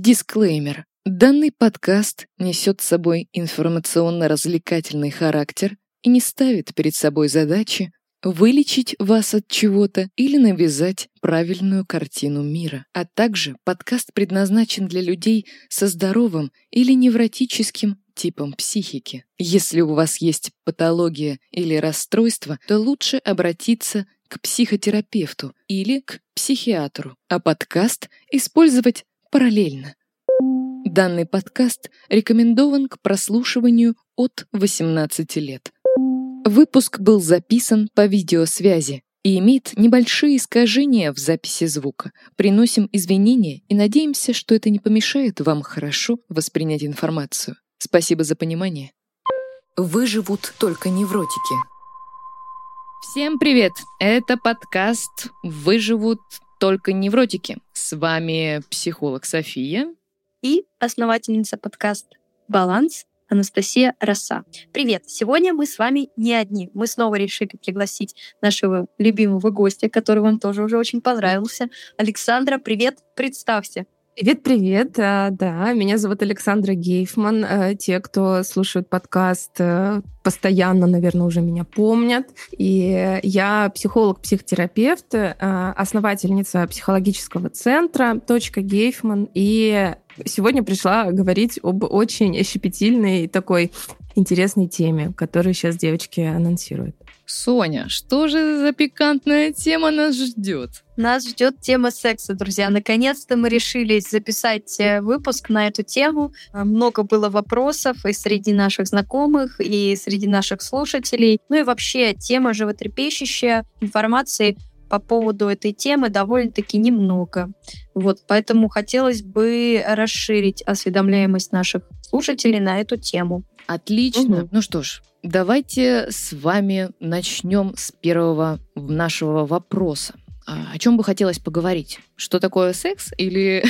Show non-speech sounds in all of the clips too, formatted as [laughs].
Дисклеймер. Данный подкаст несет с собой информационно-развлекательный характер и не ставит перед собой задачи вылечить вас от чего-то или навязать правильную картину мира. А также подкаст предназначен для людей со здоровым или невротическим типом психики. Если у вас есть патология или расстройство, то лучше обратиться к психотерапевту или к психиатру, а подкаст использовать параллельно. Данный подкаст рекомендован к прослушиванию от 18 лет. Выпуск был записан по видеосвязи и имеет небольшие искажения в записи звука. Приносим извинения и надеемся, что это не помешает вам хорошо воспринять информацию. Спасибо за понимание. Выживут только невротики. Всем привет! Это подкаст «Выживут только невротики». С вами психолог София. И основательница подкаста «Баланс» Анастасия Роса. Привет! Сегодня мы с вами не одни. Мы снова решили пригласить нашего любимого гостя, который вам тоже уже очень понравился. Александра, привет! Представься. Привет-привет. А, да, меня зовут Александра Гейфман. А, те, кто слушают подкаст, э, постоянно, наверное, уже меня помнят. И я психолог-психотерапевт, э, основательница психологического центра «Точка Гейфман». И сегодня пришла говорить об очень щепетильной такой интересной теме, которую сейчас девочки анонсируют. Соня, что же за пикантная тема нас ждет? Нас ждет тема секса, друзья. Наконец-то мы решились записать э, выпуск на эту тему. Э, много было вопросов и среди наших знакомых, и среди наших слушателей. Ну и вообще тема животрепещущая, информации по поводу этой темы довольно-таки немного. Вот, поэтому хотелось бы расширить осведомляемость наших слушателей на эту тему. Отлично. Угу. Ну что ж, давайте с вами начнем с первого нашего вопроса. А, о чем бы хотелось поговорить? Что такое секс или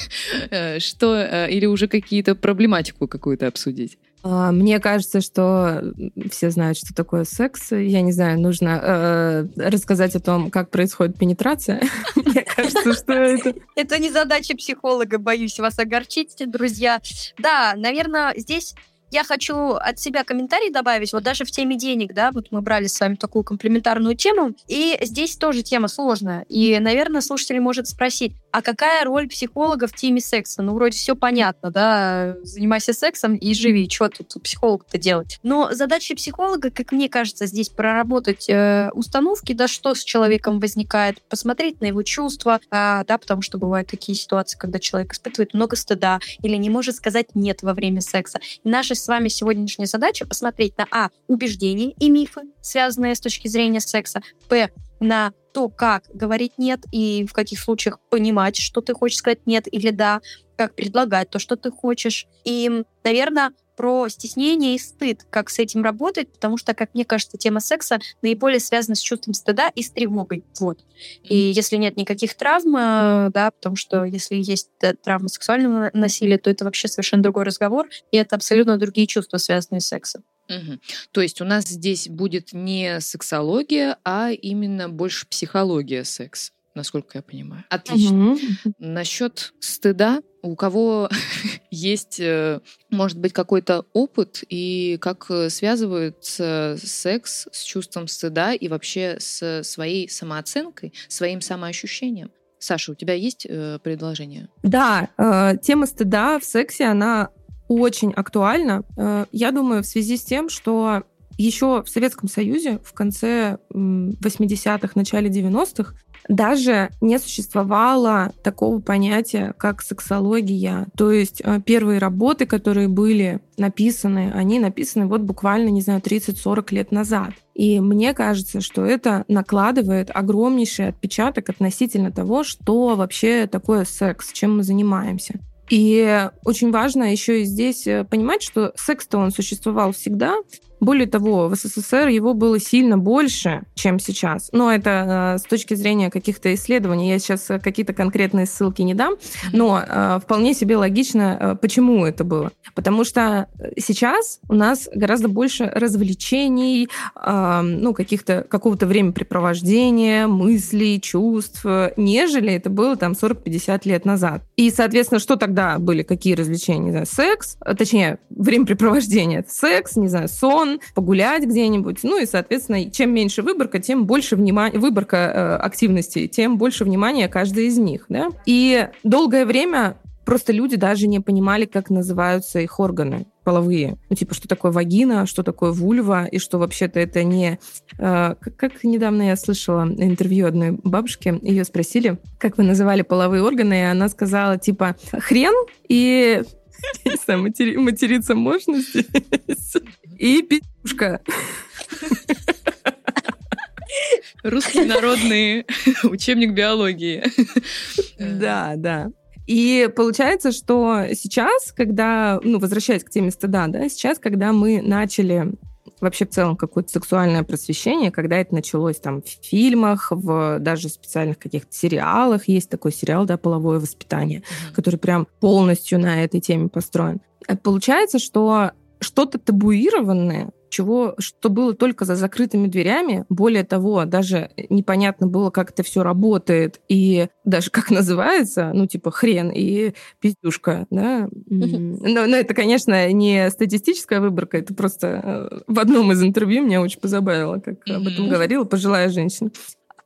[laughs] э, что э, или уже какие-то проблематику какую-то обсудить? А, мне кажется, что все знают, что такое секс. Я не знаю, нужно э, рассказать о том, как происходит пенетрация. [laughs] Мне кажется, что это... Это не задача психолога, боюсь вас огорчить, друзья. Да, наверное, здесь я хочу от себя комментарий добавить. Вот даже в теме денег, да, вот мы брали с вами такую комплементарную тему, и здесь тоже тема сложная. И, наверное, слушатель может спросить, а какая роль психолога в теме секса? Ну, вроде все понятно, да, занимайся сексом и живи, что тут психолог-то делать? Но задача психолога, как мне кажется, здесь проработать э, установки, да, что с человеком возникает, посмотреть на его чувства, э, да, потому что бывают такие ситуации, когда человек испытывает много стыда или не может сказать «нет» во время секса. И наша с вами сегодняшняя задача посмотреть на А. убеждения и мифы, связанные с точки зрения секса, Б на то, как говорить нет и в каких случаях понимать, что ты хочешь сказать нет или да, как предлагать то, что ты хочешь. И, наверное, про стеснение и стыд, как с этим работать, потому что, как мне кажется, тема секса наиболее связана с чувством стыда и с тревогой. Вот. И если нет никаких травм, э, да, потому что если есть травма сексуального насилия, то это вообще совершенно другой разговор, и это абсолютно другие чувства, связанные с сексом. Угу. То есть у нас здесь будет не сексология, а именно больше психология секса, насколько я понимаю. Отлично. Угу. Насчет стыда, у кого [laughs] есть, э, может быть, какой-то опыт и как э, связывается секс с чувством стыда и вообще с своей самооценкой, своим самоощущением? Саша, у тебя есть э, предложение? Да, э, тема стыда в сексе, она очень актуально. Э, я думаю, в связи с тем, что еще в Советском Союзе в конце 80-х, начале 90-х даже не существовало такого понятия, как сексология. То есть э, первые работы, которые были написаны, они написаны вот буквально, не знаю, 30-40 лет назад. И мне кажется, что это накладывает огромнейший отпечаток относительно того, что вообще такое секс, чем мы занимаемся. И очень важно еще и здесь э, понимать, что секс-то он существовал всегда, Более того, в СССР его было сильно больше, чем сейчас. Но это э, с точки зрения каких-то исследований. Я сейчас э, какие-то конкретные ссылки не дам, но э, вполне себе логично, почему это было. Потому что сейчас у нас гораздо больше развлечений, ну, каких-то, какого-то времяпрепровождения, мыслей, чувств, нежели это было там 40-50 лет назад. И, соответственно, что тогда были, какие развлечения? Не знаю, секс, точнее, времяпрепровождение. Секс, не знаю, сон, сон, погулять где-нибудь. Ну и, соответственно, чем меньше выборка, тем больше внимания, выборка э, активностей, тем больше внимания каждой из них. Да? И долгое время просто люди даже не понимали, как называются их органы половые. Ну, типа, что такое вагина, что такое вульва, и что вообще-то это не... Э, как недавно я слышала интервью одной бабушки, ее спросили, как вы называли половые органы, и она сказала, типа, хрен и [laughs] не знаю, матери, материться можно здесь? И пи***шка. Русский народный [laughs] учебник биологии. Да, да. И получается, что сейчас, когда, ну, возвращаясь к теме стыда, да, сейчас, когда мы начали вообще в целом какое-то сексуальное просвещение, когда это началось там в фильмах, в даже специальных каких-то сериалах. Есть такой сериал, да, «Половое воспитание», mm-hmm. который прям полностью на этой теме построен. Э, получается, что что-то табуированное, чего, что было только за закрытыми дверями. Более того, даже непонятно было, как это все работает и даже как называется, ну, типа хрен и пиздюшка, да. Но, но это, конечно, не статистическая выборка, это просто э, в одном из интервью меня очень позабавило, как об этом говорила пожилая женщина.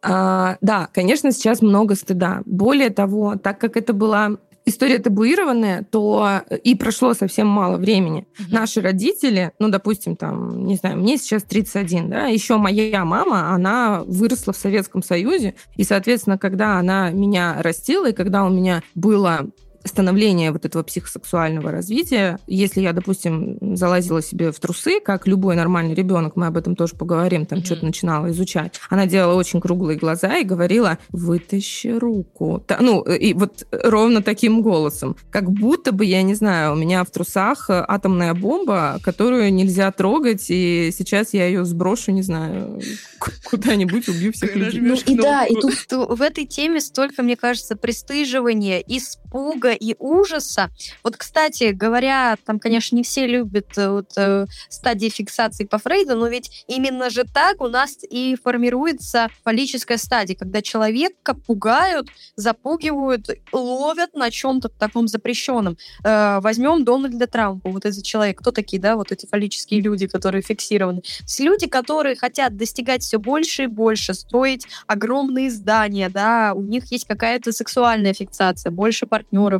А, да, конечно, сейчас много стыда. Более того, так как это была история табуированная, то э, и прошло совсем мало времени. Угу. Наши родители, ну, допустим, там, не знаю, мне сейчас 31, да, еще моя мама, она выросла в Советском Союзе, и, соответственно, когда она меня растила, и когда у меня было становления вот этого психосексуального развития. Если я, допустим, залазила себе в трусы, как любой нормальный ребенок, мы об этом тоже поговорим, там mm-hmm. что-то начинала изучать, она делала очень круглые глаза и говорила, вытащи руку. Ну, и вот ровно таким голосом. Как будто бы, я не знаю, у меня в трусах атомная бомба, которую нельзя трогать, и сейчас я ее сброшу, не знаю, куда-нибудь, убью всех людей. Ну, и да, и тут в этой теме столько, мне кажется, пристыживания, испуга, испуга и ужаса. Вот, кстати говоря, там, конечно, не все любят э, вот, э, стадии фиксации по Фрейду, но ведь именно же так у нас и формируется фаллическая стадия, когда человека пугают, запугивают, ловят на чем-то таком запрещенном. Э, возьмем Дональда Трампа, вот этот человек. Кто такие, да, вот эти фаллические люди, которые фиксированы? С люди, которые хотят достигать все больше и больше, строить огромные здания, да, у них есть какая-то сексуальная фиксация, больше партнеров,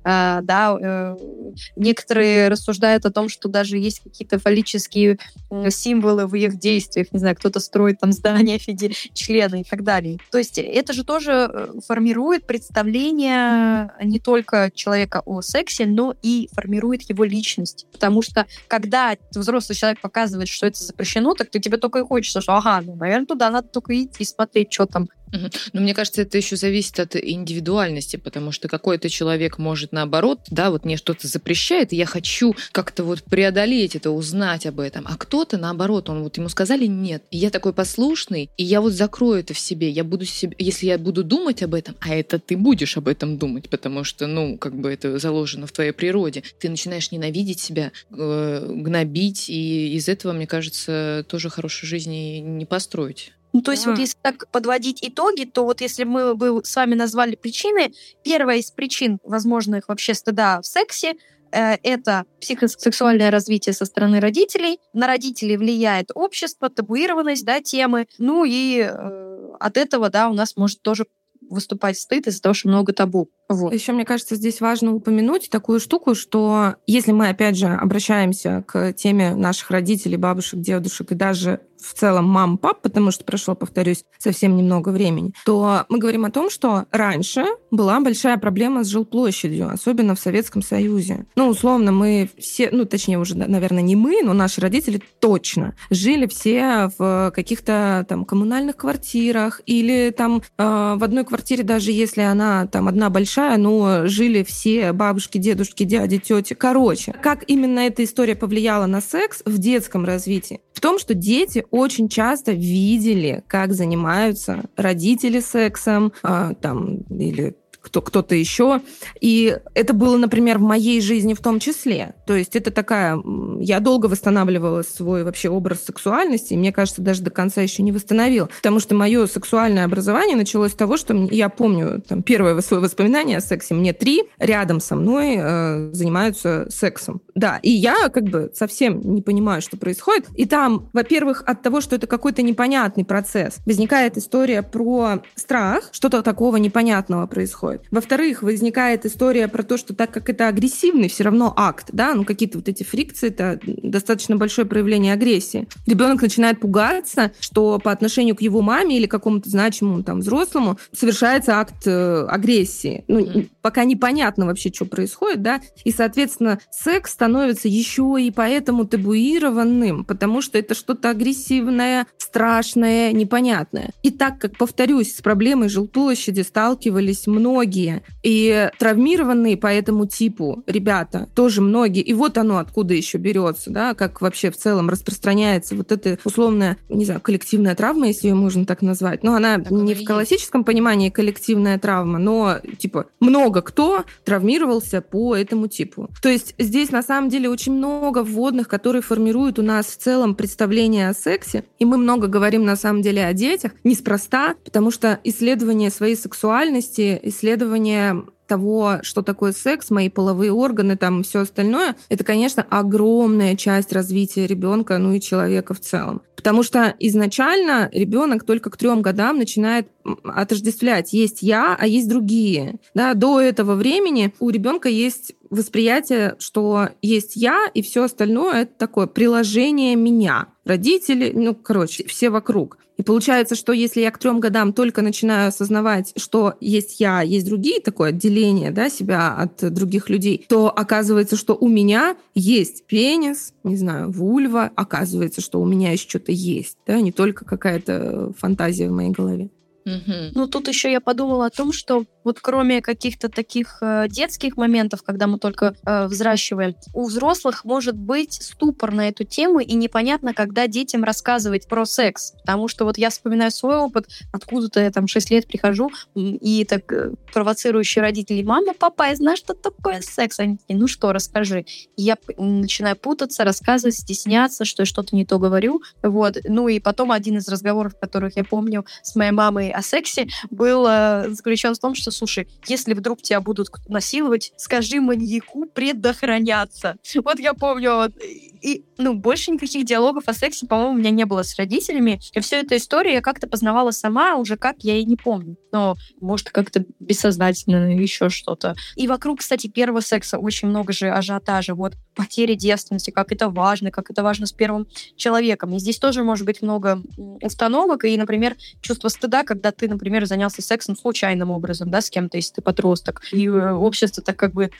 да, uh, некоторые рассуждают о том, что даже есть какие-то фаллические символы в их действиях, не знаю, кто-то строит там здания в виде члена и так далее. То есть это же тоже э, формирует представление не только человека о сексе, но и формирует его личность. Потому что когда взрослый человек показывает, что это запрещено, так ты тебе только и хочется, что ага, ну, наверное, туда надо только идти смотреть, что там. Но мне кажется, это еще зависит от индивидуальности, потому что какой-то человек может наоборот, да, вот мне что-то запрещает, и я хочу как-то вот преодолеть это, узнать об этом. А кто-то наоборот, он вот ему сказали нет, и я такой послушный, и я вот закрою это в себе, я буду себе, если я буду думать об этом, а это ты будешь об этом думать, потому что, ну, как бы это заложено в твоей природе, ты начинаешь ненавидеть себя, э, гнобить, и из этого, мне кажется, тоже хорошей жизни не построить. Ну, то есть вот если так подводить итоги, то вот если мы бы с вами назвали причины, первая из причин возможных вообще стыда в сексе э, это психосексуальное развитие со стороны родителей. На родителей влияет общество, табуированность да, темы. Ну и э, от этого да, у нас может тоже выступать стыд из-за того, что много табу. Вот. Еще, мне кажется, здесь важно упомянуть такую штуку, что если мы, опять же, обращаемся к теме наших родителей, бабушек, дедушек и даже в целом мам, пап, потому что прошло, повторюсь, совсем немного времени, то мы говорим о том, что раньше была большая проблема с жилплощадью, особенно в Советском Союзе. Ну, условно, мы все, ну, точнее, уже, наверное, не мы, но наши родители точно жили все в каких-то там коммунальных квартирах или там э, в одной квартире, даже если она там одна большая, большая, но жили все бабушки, дедушки, дяди, тети. Короче, как именно эта история повлияла на секс в детском развитии? В том, что дети очень часто видели, как занимаются родители сексом, а, там, или кто, кто-то еще. И это было, например, в моей жизни в том числе. То есть это такая... Я долго восстанавливала свой вообще образ сексуальности, и мне кажется, даже до конца еще не восстановил. Потому что мое сексуальное образование началось с того, что я помню там, первое свое воспоминание о сексе. Мне три рядом со мной э, занимаются сексом. Да, и я как бы совсем не понимаю, что происходит. И там, во-первых, от того, что это какой-то непонятный процесс, возникает история про страх, что-то такого непонятного происходит происходит. Во-вторых, возникает история про то, что так как это агрессивный все равно акт, да, ну какие-то вот эти фрикции, это достаточно большое проявление агрессии. Ребенок начинает пугаться, что по отношению к его маме или какому-то значимому там взрослому совершается акт э, агрессии. Ну, mm-hmm. пока непонятно вообще, что происходит, да, и, соответственно, секс становится еще и поэтому табуированным, потому что это что-то агрессивное, страшное, непонятное. И так как, повторюсь, с проблемой жилплощади сталкивались многие многие. И травмированные по этому типу ребята тоже многие. И вот оно откуда еще берется, да, как вообще в целом распространяется вот эта условная, не знаю, коллективная травма, если ее можно так назвать. Но она так не в классическом понимании коллективная травма, но типа много кто травмировался по этому типу. То есть здесь на самом деле очень много вводных, которые формируют у нас в целом представление о сексе. И мы много говорим на самом деле о детях. Неспроста, потому что исследование своей сексуальности, исследование исследование того, что такое секс, мои половые органы, там все остальное, это, конечно, огромная часть развития ребенка, ну и человека в целом. Потому что изначально ребенок только к трем годам начинает отождествлять. Есть я, а есть другие. Да, до этого времени у ребенка есть восприятие, что есть я, и все остальное это такое приложение меня. Родители, ну, короче, все вокруг. И получается, что если я к трем годам только начинаю осознавать, что есть я, есть другие, такое отделение да, себя от других людей, то оказывается, что у меня есть пенис, не знаю, вульва, оказывается, что у меня еще что-то есть, да, не только какая-то фантазия в моей голове. Угу. Ну, тут еще я подумала о том, что вот кроме каких-то таких э, детских моментов, когда мы только э, взращиваем, у взрослых может быть ступор на эту тему, и непонятно, когда детям рассказывать про секс. Потому что вот я вспоминаю свой опыт, откуда-то я там 6 лет прихожу, и так э, провоцирующие родители, мама, папа, я знаю, что такое секс. Они такие, ну что, расскажи. И я начинаю путаться, рассказывать, стесняться, что я что-то не то говорю. Вот. Ну и потом один из разговоров, которых я помню с моей мамой о сексе был заключен в том, что, слушай, если вдруг тебя будут насиловать, скажи маньяку предохраняться. [laughs] Вот я помню, вот, и, ну, больше никаких диалогов о сексе, по-моему, у меня не было с родителями. И всю эту историю я как-то познавала сама, уже как, я и не помню. Но, может, как-то бессознательно, еще что-то. И вокруг, кстати, первого секса очень много же ажиотажа. Вот потери девственности, как это важно, как это важно с первым человеком. И здесь тоже может быть много установок. И, например, чувство стыда, когда ты, например, занялся сексом случайным образом, да, с кем-то, если ты подросток. И э, общество так как бы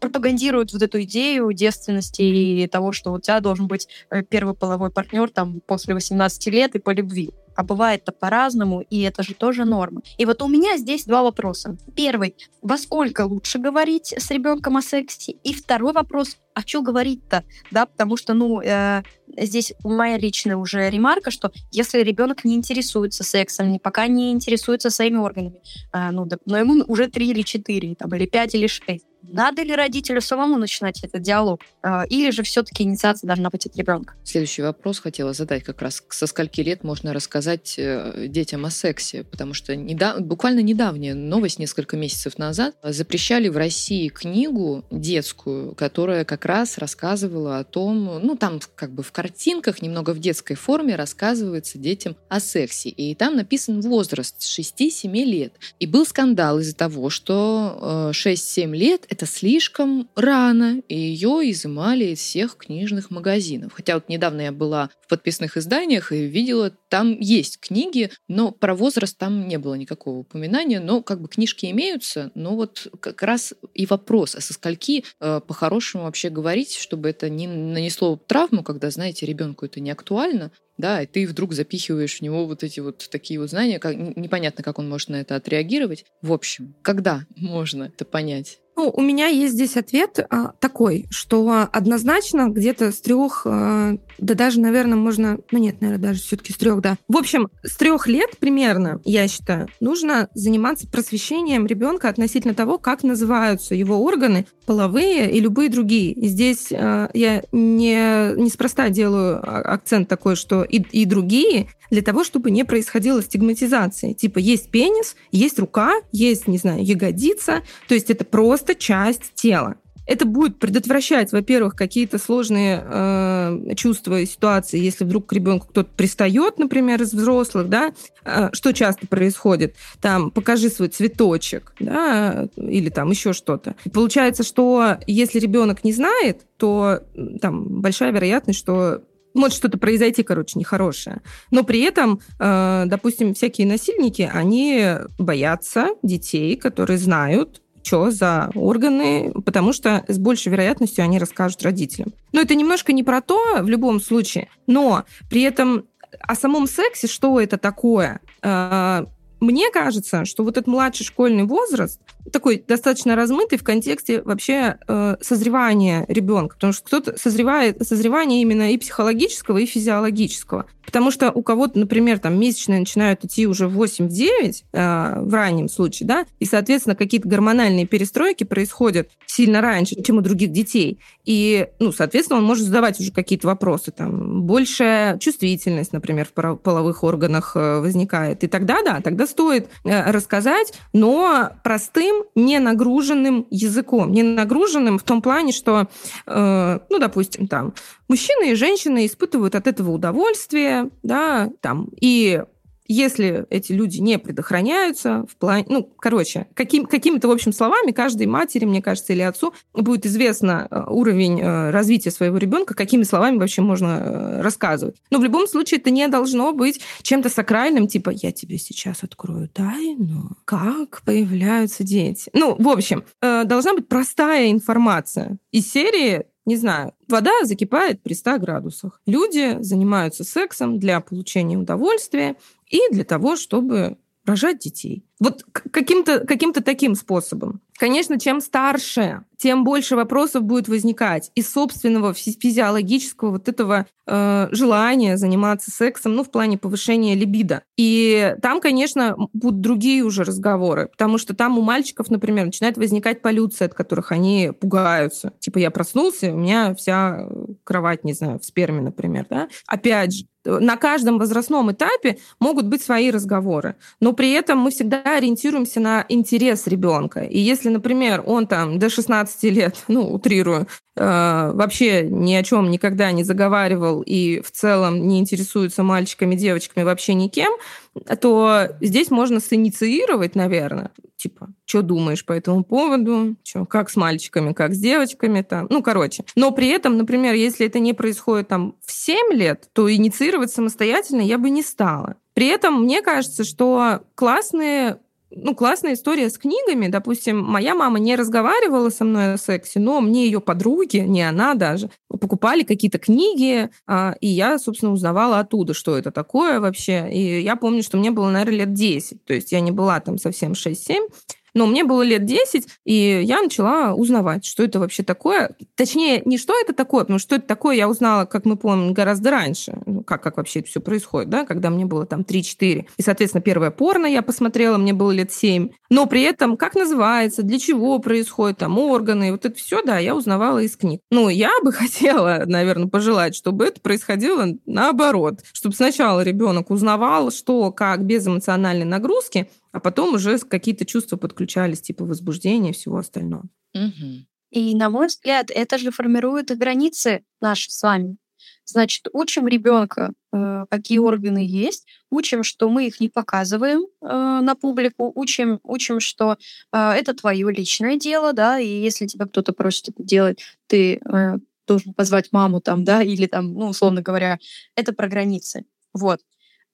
пропагандирует вот эту идею девственности и того, что у тебя должен быть э, первый половой партнер там после 18 лет и по любви. А бывает-то по-разному, и это же тоже норма. И вот у меня здесь два вопроса. Первый, во сколько лучше говорить с ребенком о сексе? И второй вопрос, а что говорить-то? Да, потому что, ну, э, здесь моя личная уже ремарка, что если ребенок не интересуется сексом, пока не интересуется своими органами, э, ну, да, но ему уже три или четыре, там, или пять или шесть, надо ли родителю самому начинать этот диалог? А, или же все-таки инициация должна быть от ребенка? Следующий вопрос хотела задать как раз. Со скольки лет можно рассказать э, детям о сексе? Потому что недав... буквально недавняя новость, несколько месяцев назад, запрещали в России книгу детскую, которая как раз рассказывала о том, ну там как бы в картинках, немного в детской форме рассказывается детям о сексе. И там написан возраст 6-7 лет. И был скандал из-за того, что 6-7 э, лет это слишком рано, и ее изымали из всех книжных магазинов. Хотя вот недавно я была в подписных изданиях и видела, там есть книги, но про возраст там не было никакого упоминания, но как бы книжки имеются, но вот как раз и вопрос, а со скольки э, по-хорошему вообще говорить, чтобы это не нанесло травму, когда, знаете, ребенку это не актуально, да, и ты вдруг запихиваешь в него вот эти вот такие вот знания, как, непонятно, как он может на это отреагировать. В общем, когда можно это понять? Ну, у меня есть здесь ответ а, такой, что однозначно где-то с трех, а, да даже, наверное, можно, ну нет, наверное, даже все-таки с трех, да. В общем, с трех лет примерно, я считаю, нужно заниматься просвещением ребенка относительно того, как называются его органы, половые и любые другие. И здесь а, я не неспроста делаю а, акцент такой, что и, и другие, для того, чтобы не происходило стигматизации. Типа есть пенис, есть рука, есть, не знаю, ягодица, то есть это просто часть тела. Это будет предотвращать, во-первых, какие-то сложные э, чувства и ситуации, если вдруг к ребенку кто-то пристает, например, из взрослых, да, э, что часто происходит, там, покажи свой цветочек, да, или там еще что-то. И получается, что если ребенок не знает, то там большая вероятность, что может что-то произойти, короче, нехорошее. Но при этом, э, допустим, всякие насильники, они боятся детей, которые знают, что за органы, потому что с большей вероятностью они расскажут родителям. Но это немножко не про то в любом случае, но при этом о самом сексе, что это такое, э, мне кажется, что вот этот младший школьный возраст такой достаточно размытый в контексте вообще э, созревания ребенка, потому что кто-то созревает созревание именно и психологического, и физиологического. Потому что у кого-то, например, там месячные начинают идти уже в 8-9 э, в раннем случае, да, и, соответственно, какие-то гормональные перестройки происходят сильно раньше, чем у других детей. И, ну, соответственно, он может задавать уже какие-то вопросы, там, большая чувствительность, например, в половых органах э, возникает. И тогда, да, тогда стоит э, рассказать, но простым, не нагруженным языком. Не нагруженным в том плане, что, э, ну, допустим, там, мужчины и женщины испытывают от этого удовольствие, да, там, и если эти люди не предохраняются в плане... Ну, короче, каким, какими-то, в общем, словами каждой матери, мне кажется, или отцу будет известно э, уровень э, развития своего ребенка, какими словами вообще можно э, рассказывать. Но в любом случае это не должно быть чем-то сакральным, типа «я тебе сейчас открою тайну, как появляются дети». Ну, в общем, должна быть простая информация из серии не знаю, вода закипает при 100 градусах. Люди занимаются сексом для получения удовольствия и для того, чтобы рожать детей. Вот каким-то каким таким способом. Конечно, чем старше, тем больше вопросов будет возникать из собственного физиологического вот этого э, желания заниматься сексом, ну, в плане повышения либидо. И там, конечно, будут другие уже разговоры, потому что там у мальчиков, например, начинает возникать полюция, от которых они пугаются. Типа, я проснулся, у меня вся кровать, не знаю, в сперме, например, да? Опять же, на каждом возрастном этапе могут быть свои разговоры, но при этом мы всегда ориентируемся на интерес ребенка. И если, например, он там до 16 лет, [laughs] ну, утрирую, э, вообще ни о чем никогда не заговаривал и в целом не интересуется мальчиками, девочками, вообще никем, то здесь можно синициировать, наверное, типа, что думаешь по этому поводу, чё, как с мальчиками, как с девочками, там, ну, короче. Но при этом, например, если это не происходит там в 7 лет, то инициировать самостоятельно я бы не стала. При этом мне кажется, что классные ну, классная история с книгами. Допустим, моя мама не разговаривала со мной о сексе, но мне ее подруги, не она даже, покупали какие-то книги, а, и я, собственно, узнавала оттуда, что это такое вообще. И я помню, что мне было, наверное, лет 10. То есть я не была там совсем 6-7. Но мне было лет 10, и я начала узнавать, что это вообще такое. Точнее, не что это такое, потому что это такое я узнала, как мы помним, гораздо раньше. Ну, как, как вообще это все происходит, да, когда мне было там 3-4. И, соответственно, первое порно я посмотрела, мне было лет 7. Но при этом, как называется, для чего происходит, там, органы, вот это все, да, я узнавала из книг. Ну, я бы [laughs] хотела, наверное, пожелать, чтобы это происходило наоборот. Чтобы сначала ребенок узнавал, что, как, без эмоциональной нагрузки, а потом уже какие-то чувства подключались, типа возбуждения и всего остального. Угу. И, на мой взгляд, это же формирует границы наши с вами Значит, учим ребенка, э, какие органы есть, учим, что мы их не показываем э, на публику, учим, учим, что э, это твое личное дело, да, и если тебя кто-то просит это делать, ты должен позвать маму там, да, или там, ну, условно говоря, это про границы. Вот.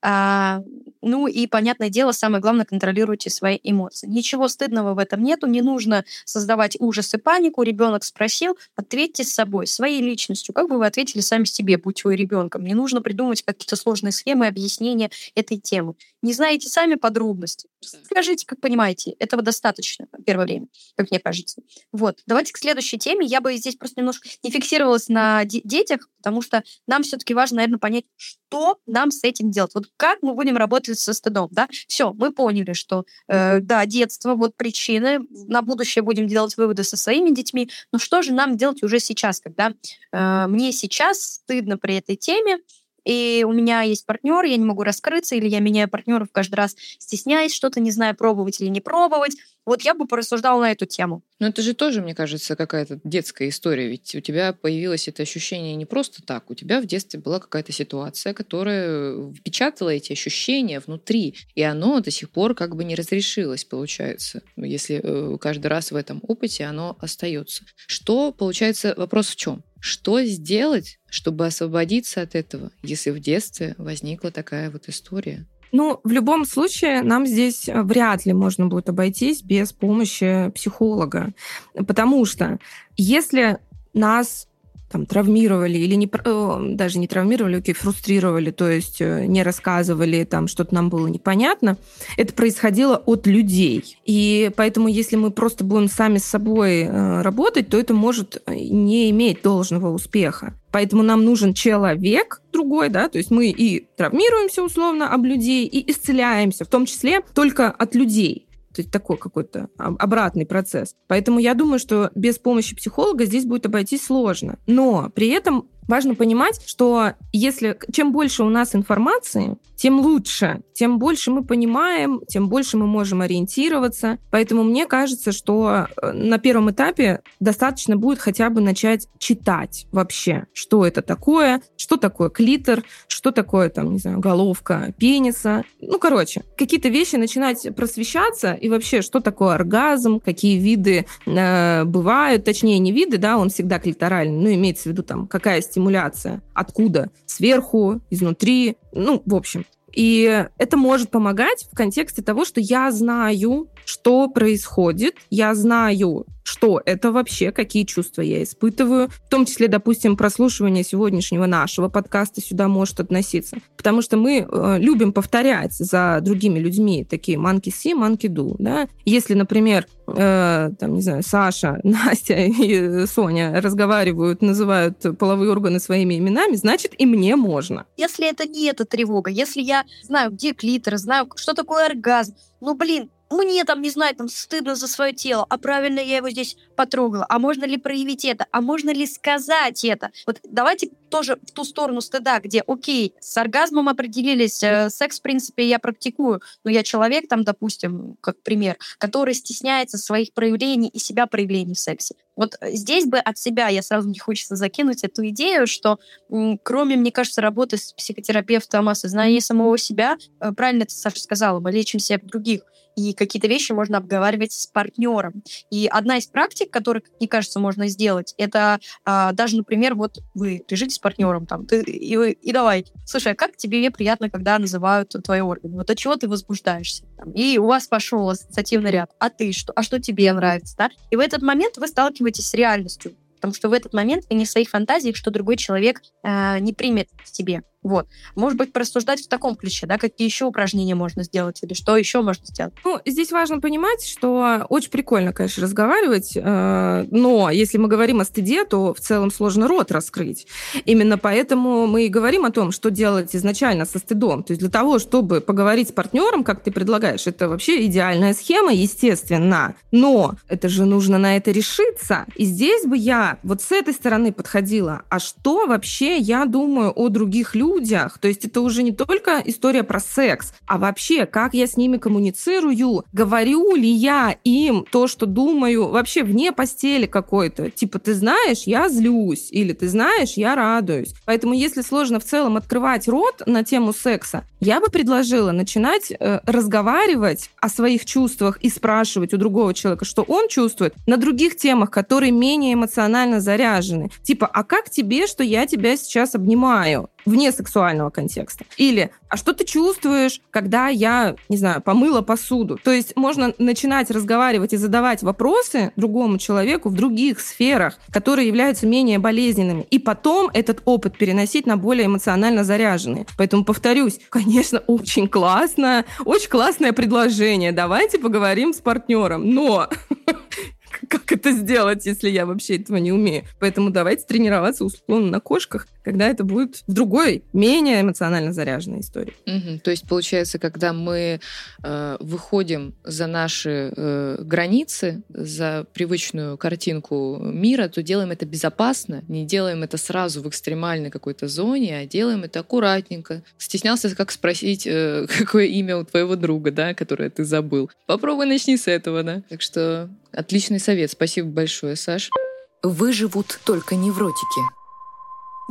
А, ну и, понятное дело, самое главное, контролируйте свои эмоции. Ничего стыдного в этом нету, не нужно создавать ужас и панику. Ребенок спросил, ответьте с собой, своей личностью. Как бы вы ответили сами себе, будь вы ребенком. Не нужно придумывать какие-то сложные схемы объяснения этой темы. Не знаете сами подробности. Скажите, как понимаете. Этого достаточно первое время, как мне кажется. Вот. Давайте к следующей теме. Я бы здесь просто немножко не фиксировалась на детях, потому что нам все-таки важно, наверное, понять, что нам с этим делать. Вот как мы будем работать со стыдом, да? Все, мы поняли, что, э, да, детство, вот причины, на будущее будем делать выводы со своими детьми, но что же нам делать уже сейчас, когда э, мне сейчас стыдно при этой теме, и у меня есть партнер, я не могу раскрыться, или я меняю партнеров каждый раз, стесняясь что-то, не знаю, пробовать или не пробовать. Вот я бы порассуждала на эту тему. Но это же тоже, мне кажется, какая-то детская история. Ведь у тебя появилось это ощущение не просто так. У тебя в детстве была какая-то ситуация, которая впечатала эти ощущения внутри. И оно до сих пор как бы не разрешилось, получается. Если э, каждый раз в этом опыте оно остается. Что, получается, вопрос в чем? Что сделать, чтобы освободиться от этого, если в детстве возникла такая вот история? Ну, в любом случае, нам здесь э, вряд ли можно будет обойтись без помощи психолога. Потому что если нас там, травмировали или не, э, даже не травмировали, окей, фрустрировали, то есть э, не рассказывали, там что-то нам было непонятно, это происходило от людей. И поэтому, если мы просто будем сами с собой э, работать, то это может не иметь должного успеха. Поэтому нам нужен человек другой, да, то есть мы и травмируемся условно об людей, и исцеляемся, в том числе только от людей. То есть такой какой-то обратный процесс. Поэтому я думаю, что без помощи психолога здесь будет обойтись сложно. Но при этом важно понимать, что если чем больше у нас информации, тем лучше, тем больше мы понимаем, тем больше мы можем ориентироваться. Поэтому мне кажется, что э, на первом этапе достаточно будет хотя бы начать читать вообще, что это такое, что такое клитор, что такое там, не знаю, головка пениса. Ну, короче, какие-то вещи начинать просвещаться и вообще, что такое оргазм, какие виды э, бывают, точнее, не виды, да, он всегда клиторальный, ну, имеется в виду там, какая стимуляция, откуда, сверху, изнутри, ну, в общем. И это может помогать в контексте того, что я знаю, что происходит, я знаю, что это вообще, какие чувства я испытываю, в том числе, допустим, прослушивание сегодняшнего нашего подкаста сюда может относиться, потому что мы э, любим повторять за другими людьми такие манки си, манки ду, да. Если, например, э, там, не знаю, Саша, [laughs] Настя и Соня разговаривают, называют половые органы своими именами, значит, и мне можно. Если это не эта тревога, если я знаю, где клитор, знаю, что такое оргазм, ну, блин, мне там, не знаю, там стыдно за свое тело, а правильно я его здесь потрогала, а можно ли проявить это, а можно ли сказать это. Вот давайте тоже в ту сторону стыда, где, окей, с оргазмом определились, э, секс, в принципе, я практикую, но я человек, там, допустим, как пример, который стесняется своих проявлений и себя проявлений в сексе. Вот здесь бы от себя я сразу не хочется закинуть эту идею, что кроме, мне кажется, работы с психотерапевтом, осознания самого себя, э, правильно это Саша сказала, мы лечим себя других, и какие-то вещи можно обговаривать с партнером. И одна из практик, которую, как мне кажется, можно сделать, это а, даже, например, вот вы лежите с партнером там, ты, и, и давай, слушай, а как тебе приятно, когда называют твои органы? Вот от чего ты возбуждаешься? Там, и у вас пошел ассоциативный ряд. А ты что? А что тебе нравится? Да? И в этот момент вы сталкиваетесь с реальностью. Потому что в этот момент вы не в своих фантазиях, что другой человек э, не примет тебе. Вот. Может быть, порассуждать в таком ключе, да, какие еще упражнения можно сделать или что еще можно сделать. Ну, здесь важно понимать, что очень прикольно, конечно, разговаривать, э, но если мы говорим о стыде, то в целом сложно рот раскрыть. Именно поэтому мы и говорим о том, что делать изначально со стыдом. То есть для того, чтобы поговорить с партнером, как ты предлагаешь, это вообще идеальная схема, естественно. Но это же нужно на это решиться. И здесь бы я вот с этой стороны подходила. А что вообще я думаю о других людях, людях. То есть это уже не только история про секс, а вообще, как я с ними коммуницирую, говорю ли я им то, что думаю, вообще вне постели какой-то. Типа, ты знаешь, я злюсь, или ты знаешь, я радуюсь. Поэтому если сложно в целом открывать рот на тему секса, я бы предложила начинать э, разговаривать о своих чувствах и спрашивать у другого человека, что он чувствует, на других темах, которые менее эмоционально заряжены. Типа, а как тебе, что я тебя сейчас обнимаю? Вне сексуального контекста. Или, а что ты чувствуешь, когда я, не знаю, помыла посуду? То есть можно начинать разговаривать и задавать вопросы другому человеку в других сферах, которые являются менее болезненными. И потом этот опыт переносить на более эмоционально заряженные. Поэтому повторюсь, конечно, очень классно, очень классное предложение. Давайте поговорим с партнером. Но [laughs] [laughs] как это сделать, если я вообще этого не умею. Поэтому давайте тренироваться условно на кошках, когда это будет в другой, менее эмоционально заряженной истории. Угу. То есть, получается, когда мы э, выходим за наши э, границы, за привычную картинку мира, то делаем это безопасно, не делаем это сразу в экстремальной какой-то зоне, а делаем это аккуратненько. Стеснялся, как спросить, э, [laughs] какое имя у твоего друга, да, которое ты забыл. Попробуй начни с этого, да. Так что Отличный совет. Спасибо большое, Саш. Выживут только невротики.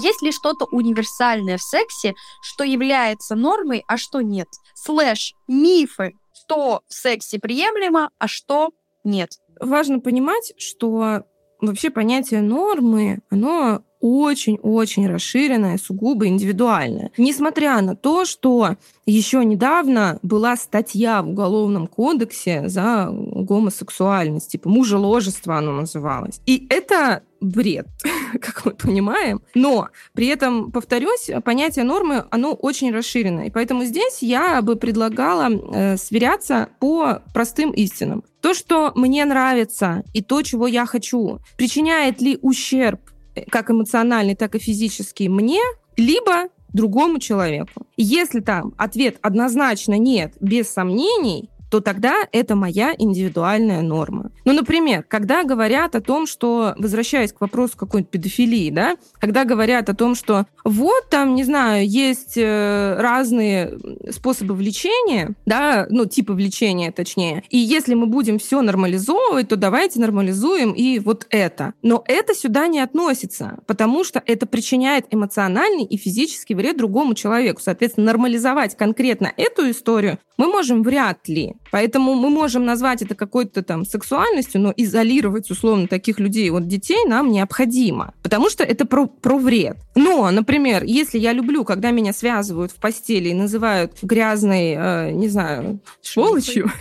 Есть ли что-то универсальное в сексе, что является нормой, а что нет? Слэш мифы, что в сексе приемлемо, а что нет. Важно понимать, что вообще понятие нормы, оно очень-очень расширенная, сугубо индивидуальная. Несмотря на то, что еще недавно была статья в Уголовном кодексе за гомосексуальность, типа мужеложество оно называлось. И это бред, [laughs] как мы понимаем. Но при этом, повторюсь, понятие нормы, оно очень расширенное. И поэтому здесь я бы предлагала э, сверяться по простым истинам. То, что мне нравится, и то, чего я хочу, причиняет ли ущерб как эмоциональный, так и физический мне, либо другому человеку. Если там ответ однозначно нет, без сомнений, то тогда это моя индивидуальная норма. Ну, например, когда говорят о том, что, возвращаясь к вопросу какой-нибудь педофилии, да, когда говорят о том, что вот там, не знаю, есть э, разные способы влечения, да, ну, типа влечения, точнее, и если мы будем все нормализовывать, то давайте нормализуем и вот это. Но это сюда не относится, потому что это причиняет эмоциональный и физический вред другому человеку. Соответственно, нормализовать конкретно эту историю мы можем вряд ли. Поэтому мы можем назвать это какой-то там сексуальностью, но изолировать условно таких людей от детей нам необходимо, потому что это про, про вред. Но, например, если я люблю, когда меня связывают в постели и называют грязной, э, не знаю, сволочью,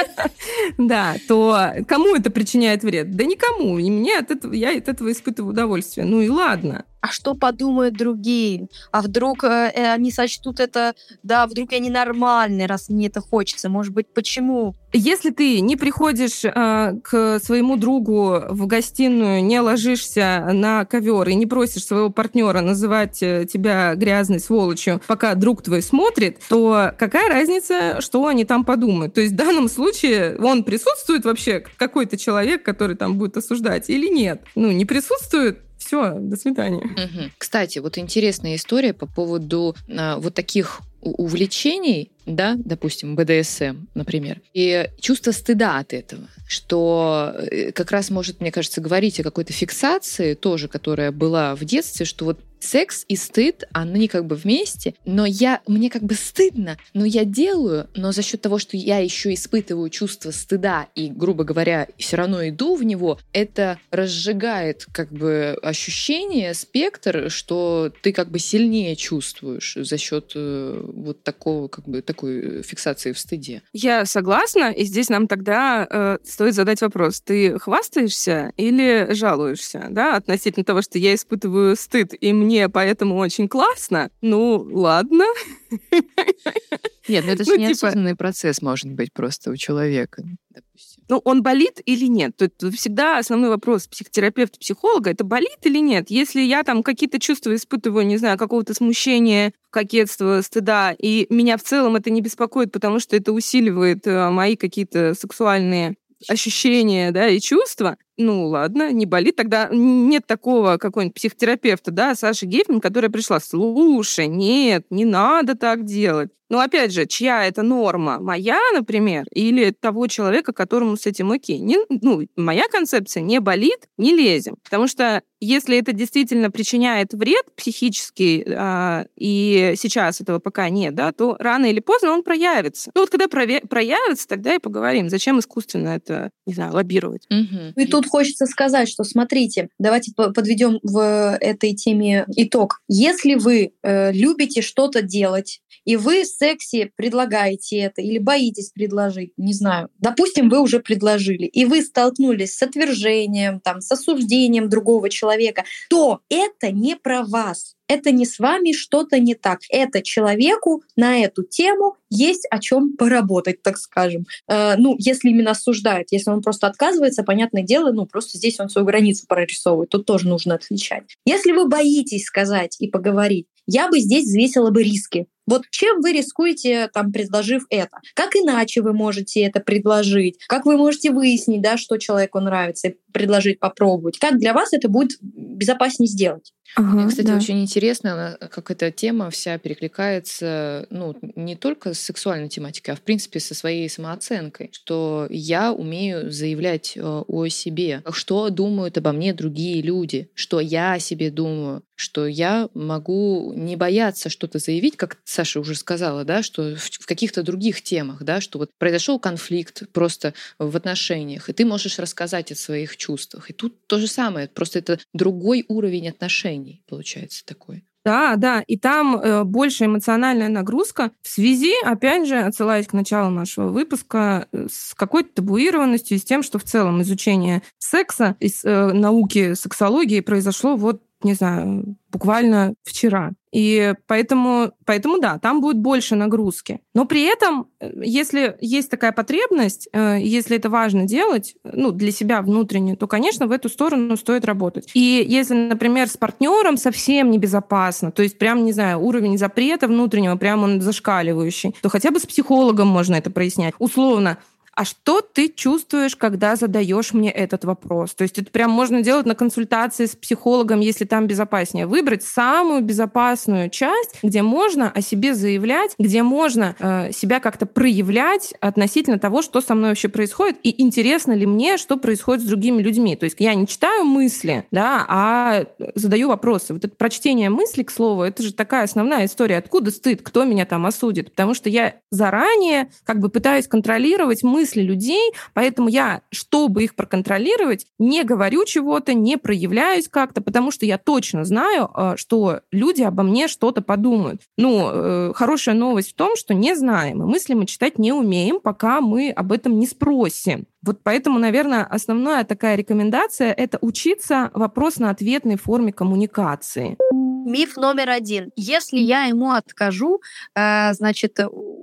[laughs] да, то кому это причиняет вред? Да никому. И мне от этого, я от этого испытываю удовольствие. Ну и ладно а что подумают другие? А вдруг э, э, они сочтут это, да, вдруг я ненормальный, раз мне это хочется. Может быть, почему? Если ты не приходишь э, к своему другу в гостиную, не ложишься на ковер и не просишь своего партнера называть э, тебя грязной сволочью, пока друг твой смотрит, то какая разница, что они там подумают? То есть в данном случае он присутствует вообще, какой-то человек, который там будет осуждать, или нет? Ну, не присутствует, все, до свидания. Угу. Кстати, вот интересная история по поводу а, вот таких увлечений, да, допустим, БДСМ, например, и чувство стыда от этого, что э, как раз может, мне кажется, говорить о какой-то фиксации тоже, которая была в детстве, что вот секс и стыд, они как бы вместе, но я, мне как бы стыдно, но я делаю, но за счет того, что я еще испытываю чувство стыда и, грубо говоря, все равно иду в него, это разжигает как бы ощущение, спектр, что ты как бы сильнее чувствуешь за счет э, вот такого как бы такой фиксации в стыде. Я согласна, и здесь нам тогда э, стоит задать вопрос: ты хвастаешься или жалуешься, да, относительно того, что я испытываю стыд и мне мне поэтому очень классно. Ну, ладно. [laughs] Нет, ну это же ну, неосознанный типа... процесс может быть просто у человека, допустим. Ну, он болит или нет? Тут всегда основной вопрос психотерапевта, психолога, это болит или нет? Если я там какие-то чувства испытываю, не знаю, какого-то смущения, кокетства, стыда, и меня в целом это не беспокоит, потому что это усиливает э, мои какие-то сексуальные ощущения, да, и чувства, ну ладно, не болит. Тогда нет такого какого-нибудь психотерапевта, да, Саши Гейфман, которая пришла, слушай, нет, не надо так делать. Но опять же, чья это норма? Моя, например, или того человека, которому с этим окей? Не, ну, моя концепция не болит, не лезем. Потому что если это действительно причиняет вред психический, а, и сейчас этого пока нет, да, то рано или поздно он проявится. Ну вот когда проявится, тогда и поговорим. Зачем искусственно это, не знаю, лоббировать? Угу. И тут хочется сказать, что смотрите, давайте подведем в этой теме итог. Если вы э, любите что-то делать, и вы в сексе предлагаете это или боитесь предложить, не знаю. Допустим, вы уже предложили, и вы столкнулись с отвержением, там, с осуждением другого человека, то это не про вас это не с вами что-то не так. Это человеку на эту тему есть о чем поработать, так скажем. Э, ну, если именно осуждает, если он просто отказывается, понятное дело, ну, просто здесь он свою границу прорисовывает, тут тоже нужно отличать. Если вы боитесь сказать и поговорить, я бы здесь взвесила бы риски. Вот чем вы рискуете, там, предложив это? Как иначе вы можете это предложить? Как вы можете выяснить, да, что человеку нравится, и предложить попробовать? Как для вас это будет безопаснее сделать? Ага, Мне, кстати, да. очень интересно, как эта тема вся перекликается, ну, не только с сексуальной тематикой, а в принципе со своей самооценкой, что я умею заявлять э, о себе, что думают обо мне другие люди, что я о себе думаю, что я могу не бояться что-то заявить, как Саша уже сказала, да, что в каких-то других темах, да, что вот произошел конфликт просто в отношениях, и ты можешь рассказать о своих чувствах. И тут то же самое, просто это другой уровень отношений получается такой. Да, да, и там э, больше эмоциональная нагрузка в связи, опять же, отсылаясь к началу нашего выпуска, э, с какой-то табуированностью и с тем, что в целом изучение секса из э, науки сексологии произошло вот не знаю, буквально вчера. И поэтому, поэтому да, там будет больше нагрузки. Но при этом, э, если есть такая потребность, э, если это важно делать, ну, для себя внутренне, то, конечно, в эту сторону стоит работать. И если, например, с партнером совсем небезопасно, то есть прям, не знаю, уровень запрета внутреннего, прям он зашкаливающий, то хотя бы с психологом можно это прояснять. Условно, а что ты чувствуешь, когда задаешь мне этот вопрос? То есть это прям можно делать на консультации с психологом, если там безопаснее. Выбрать самую безопасную часть, где можно о себе заявлять, где можно э, себя как-то проявлять относительно того, что со мной вообще происходит, и интересно ли мне, что происходит с другими людьми. То есть я не читаю мысли, да, а задаю вопросы. Вот это прочтение мыслей, к слову, это же такая основная история. Откуда стыд? Кто меня там осудит? Потому что я заранее как бы пытаюсь контролировать мысли мысли людей, поэтому я, чтобы их проконтролировать, не говорю чего-то, не проявляюсь как-то, потому что я точно знаю, э, что люди обо мне что-то подумают. Ну, э, хорошая новость в том, что не знаем, и мысли мы читать не умеем, пока мы об этом не спросим. Вот поэтому, наверное, основная такая рекомендация — это учиться вопрос-на-ответной форме коммуникации. Миф номер один. Если я ему откажу, э, значит,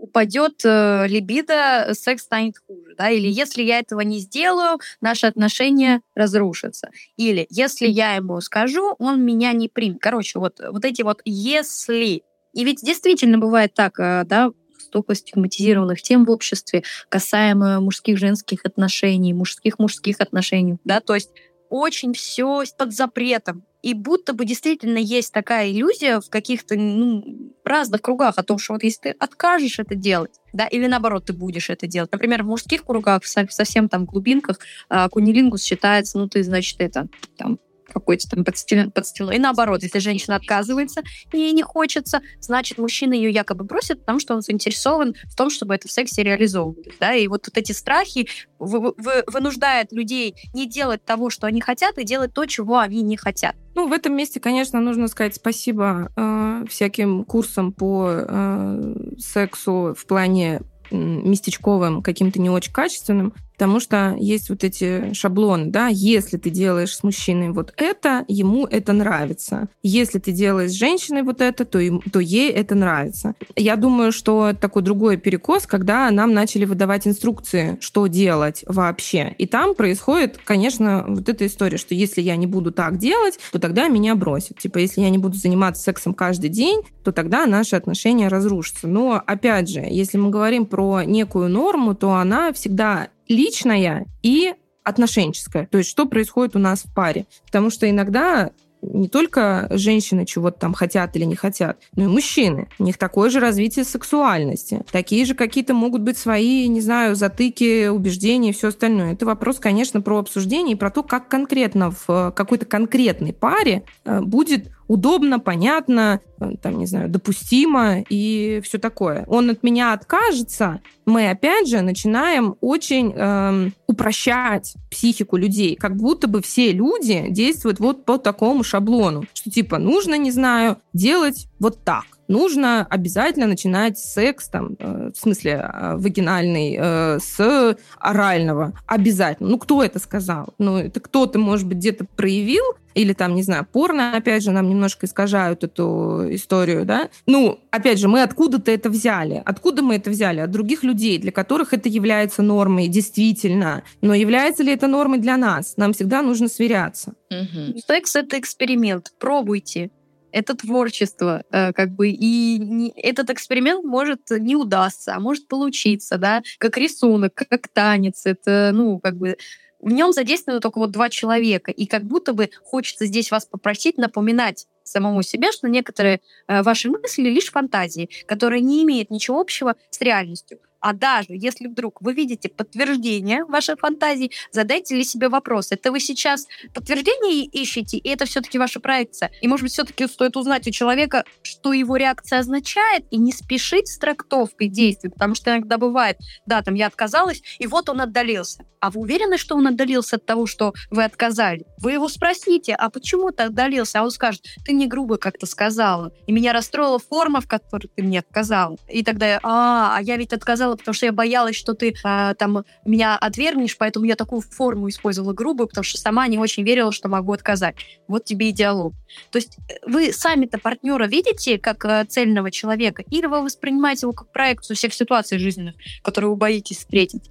упадет э, либидо, секс станет хуже. Да? Или если я этого не сделаю, наши отношения разрушатся. Или если я ему скажу, он меня не примет. Короче, вот, вот эти вот «если». И ведь действительно бывает так, э, да, столько стигматизированных тем в обществе, касаемо мужских женских отношений, мужских мужских отношений, да, то есть очень все под запретом. И будто бы действительно есть такая иллюзия в каких-то ну, разных кругах о том, что вот если ты откажешь это делать, да, или наоборот, ты будешь это делать. Например, в мужских кругах, в совсем там глубинках, а, кунилингус считается, ну, ты, значит, это, там, какой-то там подстил, подстилой. И наоборот, если женщина отказывается ей не хочется, значит, мужчина ее якобы бросит, потому что он заинтересован в том, чтобы это в сексе реализовывалось. Да? И вот, вот эти страхи вы, вы, вынуждают людей не делать того, что они хотят, и делать то, чего они не хотят. Ну, в этом месте, конечно, нужно сказать спасибо э, всяким курсам по э, сексу в плане местечковым, каким-то не очень качественным, потому что есть вот эти шаблоны, да, если ты делаешь с мужчиной вот это, ему это нравится. Если ты делаешь с женщиной вот это, то, им, то ей это нравится. Я думаю, что такой другой перекос, когда нам начали выдавать инструкции, что делать вообще. И там происходит, конечно, вот эта история, что если я не буду так делать, то тогда меня бросят. Типа, если я не буду заниматься сексом каждый день, то тогда наши отношения разрушатся. Но, опять же, если мы говорим про некую норму, то она всегда личная и отношенческое, то есть что происходит у нас в паре. Потому что иногда не только женщины чего-то там хотят или не хотят, но и мужчины. У них такое же развитие сексуальности. Такие же какие-то могут быть свои, не знаю, затыки, убеждения и все остальное. Это вопрос, конечно, про обсуждение и про то, как конкретно в какой-то конкретной паре э, будет удобно, понятно, э, там, не знаю, допустимо и все такое. Он от меня откажется, мы опять же начинаем очень эм, упрощать психику людей, как будто бы все люди действуют вот по такому шаблону, что типа нужно, не знаю, делать вот так нужно обязательно начинать секс, там, э, в смысле э, вагинальный, э, с орального. Обязательно. Ну, кто это сказал? Ну, это кто-то, может быть, где-то проявил, или там, не знаю, порно, опять же, нам немножко искажают эту историю, да. Ну, опять же, мы откуда-то это взяли. Откуда мы это взяли? От других людей, для которых это является нормой, действительно. Но является ли это нормой для нас? Нам всегда нужно сверяться. Угу. Секс — это эксперимент. Пробуйте это творчество, э, как бы, и не, этот эксперимент может не удастся, а может получиться, да, как рисунок, как танец, это, ну, как бы, в нем задействованы только вот два человека, и как будто бы хочется здесь вас попросить напоминать самому себе, что некоторые э, ваши мысли лишь фантазии, которые не имеют ничего общего с реальностью. А даже если вдруг вы видите подтверждение вашей фантазии, задайте ли себе вопрос, это вы сейчас подтверждение ищете, и это все-таки ваша проекция. И, может быть, все-таки стоит узнать у человека, что его реакция означает, и не спешить с трактовкой действий, потому что иногда бывает, да, там я отказалась, и вот он отдалился. А вы уверены, что он отдалился от того, что вы отказали? Вы его спросите, а почему ты отдалился? А он скажет, ты мне грубо как-то сказала, и меня расстроила форма, в которой ты мне отказала. И тогда а, а я ведь отказала сказала, потому что я боялась, что ты а, там меня отвергнешь, поэтому я такую форму использовала грубую, потому что сама не очень верила, что могу отказать. Вот тебе и диалог. То есть э, вы сами-то партнера видите как а, цельного человека, или вы воспринимаете его как проекцию всех ситуаций жизненных, которые вы боитесь встретить?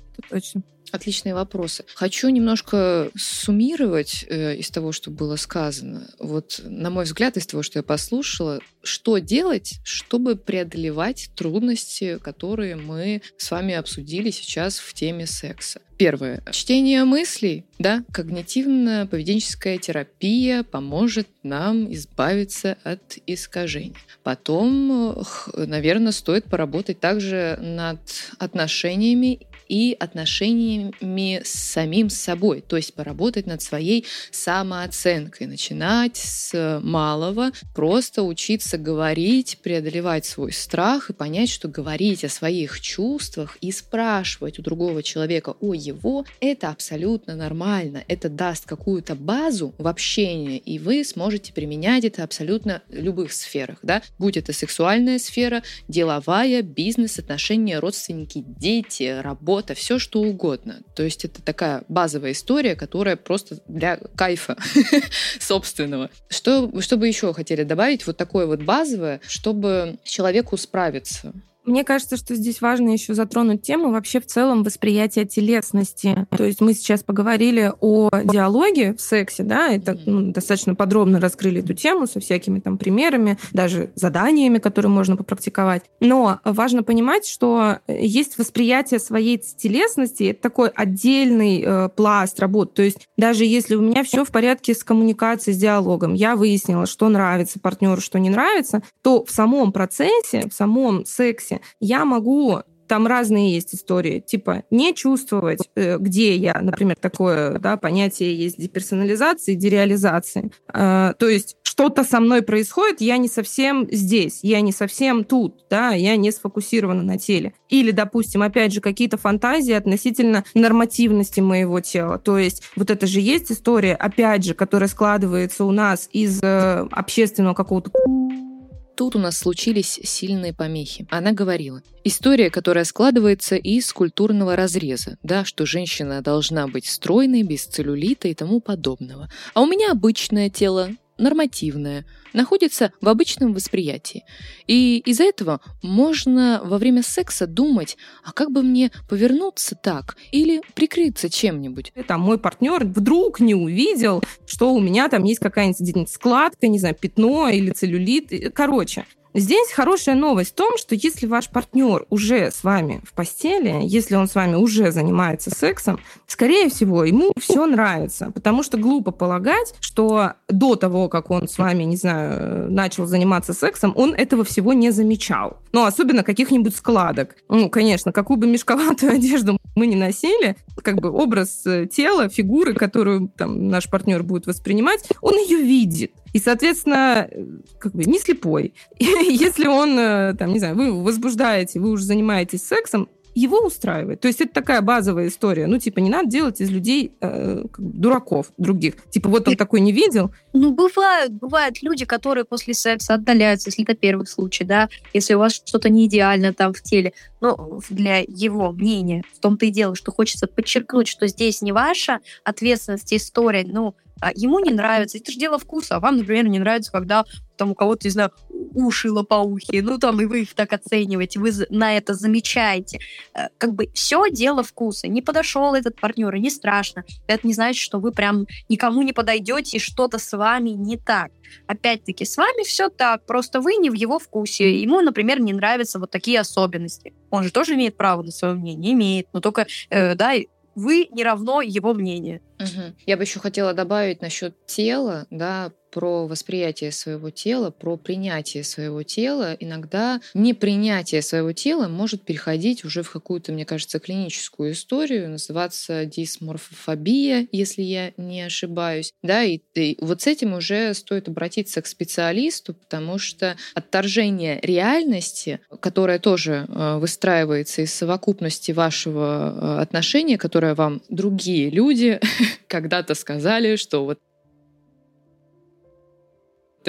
Отличные вопросы. Хочу немножко суммировать э, из того, что было сказано. Вот, на мой взгляд, из того, что я послушала, что делать, чтобы преодолевать трудности, которые мы с вами обсудили сейчас в теме секса. Первое. Чтение мыслей, да, когнитивно-поведенческая терапия поможет нам избавиться от искажений. Потом, наверное, стоит поработать также над отношениями и отношениями с самим собой, то есть поработать над своей самооценкой, начинать с малого, просто учиться говорить, преодолевать свой страх и понять, что говорить о своих чувствах и спрашивать у другого человека о его, это абсолютно нормально, это даст какую-то базу в общении, и вы сможете применять это абсолютно в любых сферах, да, будь это сексуальная сфера, деловая, бизнес, отношения, родственники, дети, работа, работа, все что угодно. То есть это такая базовая история, которая просто для кайфа [laughs] собственного. Что, что бы еще хотели добавить? Вот такое вот базовое, чтобы человеку справиться мне кажется, что здесь важно еще затронуть тему вообще в целом восприятия телесности. То есть мы сейчас поговорили о диалоге в сексе, да, это ну, достаточно подробно раскрыли эту тему со всякими там примерами, даже заданиями, которые можно попрактиковать. Но важно понимать, что есть восприятие своей телесности, это такой отдельный э, пласт работ. То есть даже если у меня все в порядке с коммуникацией, с диалогом, я выяснила, что нравится партнеру, что не нравится, то в самом процессе, в самом сексе я могу там разные есть истории, типа не чувствовать, э, где я, например, такое да, понятие есть деперсонализации, дереализации. А, то есть что-то со мной происходит, я не совсем здесь, я не совсем тут, да, я не сфокусирована на теле. Или, допустим, опять же, какие-то фантазии относительно нормативности моего тела. То есть вот это же есть история, опять же, которая складывается у нас из э, общественного какого-то Тут у нас случились сильные помехи. Она говорила, история, которая складывается из культурного разреза, да, что женщина должна быть стройной, без целлюлита и тому подобного. А у меня обычное тело, нормативное, находится в обычном восприятии. И из-за этого можно во время секса думать, а как бы мне повернуться так или прикрыться чем-нибудь. Там мой партнер вдруг не увидел, что у меня там есть какая-нибудь складка, не знаю, пятно или целлюлит. Короче, Здесь хорошая новость в том, что если ваш партнер уже с вами в постели, если он с вами уже занимается сексом, скорее всего, ему все нравится, потому что глупо полагать, что до того, как он с вами, не знаю, начал заниматься сексом, он этого всего не замечал. Ну, особенно каких-нибудь складок. Ну, конечно, какую бы мешковатую [laughs] одежду мы не носили, как бы образ э, тела, фигуры, которую там наш партнер будет воспринимать, он ее видит. И, соответственно, как бы не слепой. [laughs] Если он, э, там, не знаю, вы возбуждаете, вы уже занимаетесь сексом, его устраивает. То есть это такая базовая история. Ну, типа, не надо делать из людей э, дураков других. Типа, вот он такой не видел. Ну, бывают, бывают люди, которые после секса отдаляются, если это первый случай, да, если у вас что-то не идеально там в теле. Но для его мнения в том-то и дело, что хочется подчеркнуть, что здесь не ваша ответственность история, ну, ему не нравится. Это же дело вкуса. А вам, например, не нравится, когда там у кого-то, не знаю, уши лопоухие, ну там и вы их так оцениваете, вы на это замечаете. Э, как бы все дело вкуса. Не подошел этот партнер, и не страшно. Это не значит, что вы прям никому не подойдете, и что-то с вами не так. Опять-таки, с вами все так, просто вы не в его вкусе. Ему, например, не нравятся вот такие особенности. Он же тоже имеет право на свое мнение, имеет, но только, э, да, вы не равно его мнение. Угу. Я бы еще хотела добавить насчет тела, да, про восприятие своего тела, про принятие своего тела. Иногда непринятие своего тела может переходить уже в какую-то, мне кажется, клиническую историю, называться дисморфофобия, если я не ошибаюсь. Да, и, и вот с этим уже стоит обратиться к специалисту, потому что отторжение реальности, которая тоже э, выстраивается из совокупности вашего э, отношения, которое вам другие люди [laughs] когда-то сказали, что вот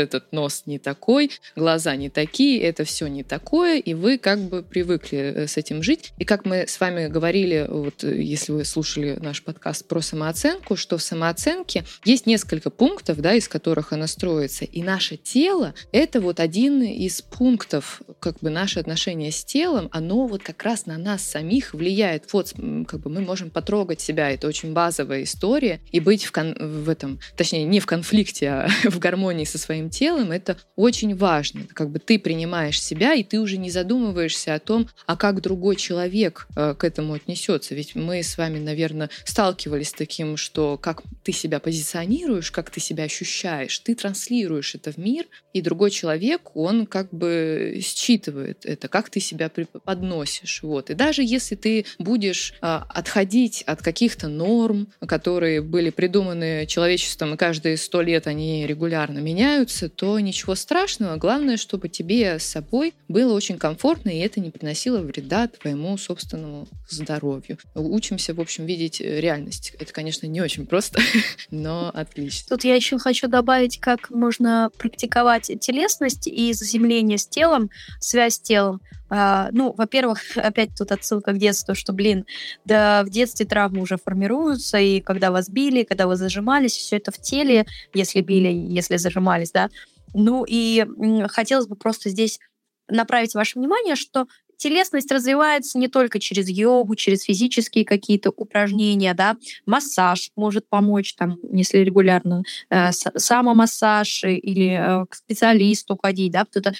этот нос не такой, глаза не такие, это все не такое, и вы как бы привыкли э, с этим жить. И как мы с вами говорили, вот э, если вы слушали наш подкаст про самооценку, что в самооценке есть несколько пунктов, да, из которых она строится. И наше тело — это вот один из пунктов, как бы наше отношение с телом, оно вот как раз на нас самих влияет. Вот как бы мы можем потрогать себя, это очень базовая история, и быть в, кон- в этом, точнее, не в конфликте, а [laughs] в гармонии со своим телом, это очень важно. Как бы ты принимаешь себя, и ты уже не задумываешься о том, а как другой человек э, к этому отнесется. Ведь мы с вами, наверное, сталкивались с таким, что как ты себя позиционируешь, как ты себя ощущаешь, ты транслируешь это в мир, и другой человек, он как бы считывает это, как ты себя подносишь. Вот. И даже если ты будешь а, отходить от каких-то норм, которые были придуманы человечеством, и каждые сто лет они регулярно меняются, случится, то ничего страшного. Главное, чтобы тебе с собой было очень комфортно, и это не приносило вреда твоему собственному здоровью. Учимся, в общем, видеть э, реальность. Это, конечно, не очень просто, [laughs] но отлично. Тут я еще хочу добавить, как можно практиковать телесность и заземление с телом, связь с телом. А, ну, во-первых, [laughs] опять тут отсылка к детству, что, блин, да в детстве травмы уже формируются, и когда вас били, когда вы зажимались, все это в теле, если били, если зажимались, да. Ну и хотелось бы просто здесь направить ваше внимание, что телесность развивается не только через йогу, через физические какие-то упражнения, да, массаж может помочь, там, если регулярно, э, самомассаж или э, к специалисту ходить, да, это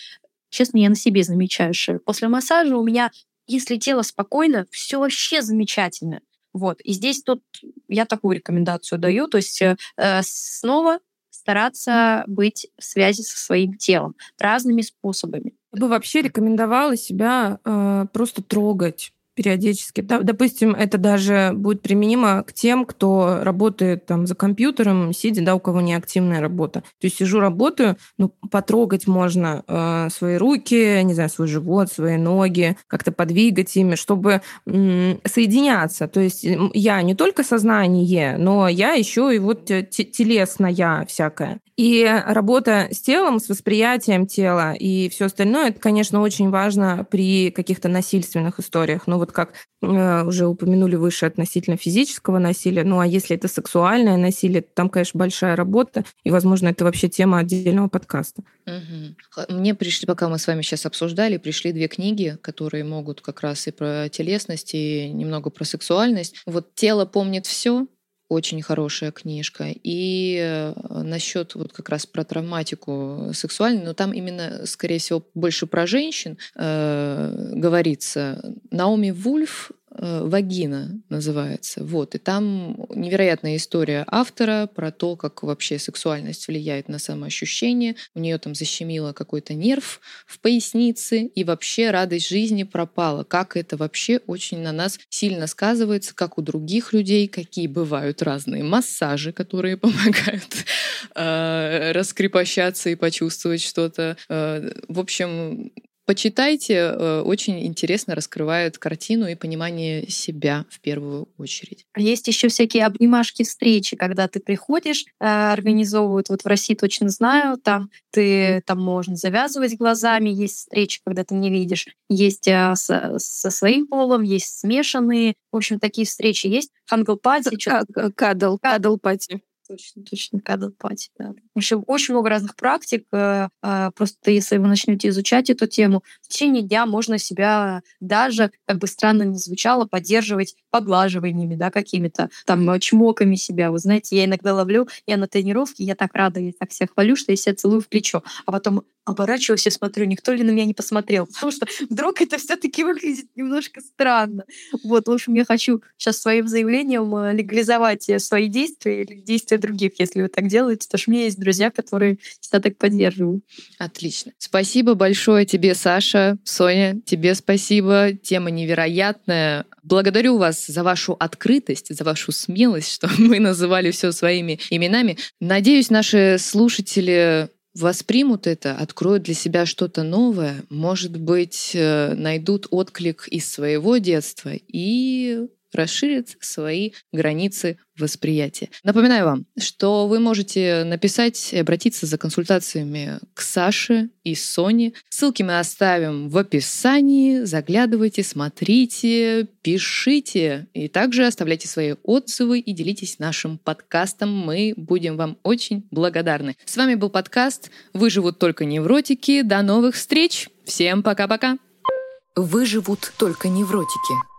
Честно, я на себе замечаю, что после массажа у меня, если тело спокойно, все вообще замечательно. Вот. И здесь тут я такую рекомендацию даю. То есть э, э снова стараться быть в связи со своим телом разными способами. Я бы вообще рекомендовала себя э, просто трогать периодически. Допустим, это даже будет применимо к тем, кто работает там за компьютером, сидя, да, у кого не активная работа. То есть сижу, работаю, ну, потрогать можно э, свои руки, не знаю, свой живот, свои ноги, как-то подвигать ими, чтобы м, соединяться. То есть я не только сознание, но я еще и вот телесная всякая. И работа с телом, с восприятием тела и все остальное, это, конечно, очень важно при каких-то насильственных историях. Ну вот как э, уже упомянули выше относительно физического насилия. Ну а если это сексуальное насилие, то там, конечно, большая работа, и, возможно, это вообще тема отдельного подкаста. Угу. Мне пришли, пока мы с вами сейчас обсуждали, пришли две книги, которые могут как раз и про телесность, и немного про сексуальность. Вот «Тело помнит все», очень хорошая книжка. И э, насчет вот как раз про травматику сексуальную, но там именно, скорее всего, больше про женщин э, говорится. Наоми Вульф «Вагина» называется. Вот. И там невероятная история автора про то, как вообще сексуальность влияет на самоощущение. У нее там защемило какой-то нерв в пояснице, и вообще радость жизни пропала. Как это вообще очень на нас сильно сказывается, как у других людей, какие бывают разные массажи, которые [laughs] помогают э, раскрепощаться и почувствовать что-то. Э, в общем, Почитайте, э, очень интересно раскрывает картину и понимание себя в первую очередь. А есть еще всякие обнимашки встречи, когда ты приходишь, э, организовывают, вот в России точно знаю, там ты там можно завязывать глазами, есть встречи, когда ты не видишь, есть э, со, со своим полом, есть смешанные, в общем, такие встречи есть. Huggle-party. Cuddle, cuddle party точно, точно, cuddle party, да. В общем, очень много разных практик. Э, э, просто если вы начнете изучать эту тему, в течение дня можно себя даже, как бы странно ни звучало, поддерживать поглаживаниями, да, какими-то там э, чмоками себя. Вы знаете, я иногда ловлю, я на тренировке, я так рада, я так себя хвалю, что я себя целую в плечо. А потом оборачиваюсь и смотрю, никто ли на меня не посмотрел. Потому что вдруг это все таки выглядит немножко странно. Вот, в общем, я хочу сейчас своим заявлением легализовать свои действия или действия других, если вы так делаете, потому что у меня есть друзья, которые себя так поддерживают. Отлично. Спасибо большое тебе, Саша, Соня, тебе спасибо. Тема невероятная. Благодарю вас за вашу открытость, за вашу смелость, [laughs] что мы называли все своими именами. Надеюсь, наши слушатели воспримут это, откроют для себя что-то новое, может быть, э, найдут отклик из своего детства и расширит свои границы восприятия. Напоминаю вам, что вы можете написать и обратиться за консультациями к Саше и Соне. Ссылки мы оставим в описании. Заглядывайте, смотрите, пишите. И также оставляйте свои отзывы и делитесь нашим подкастом. Мы будем вам очень благодарны. С вами был подкаст «Выживут только невротики». До новых встреч! Всем пока-пока! Выживут только невротики.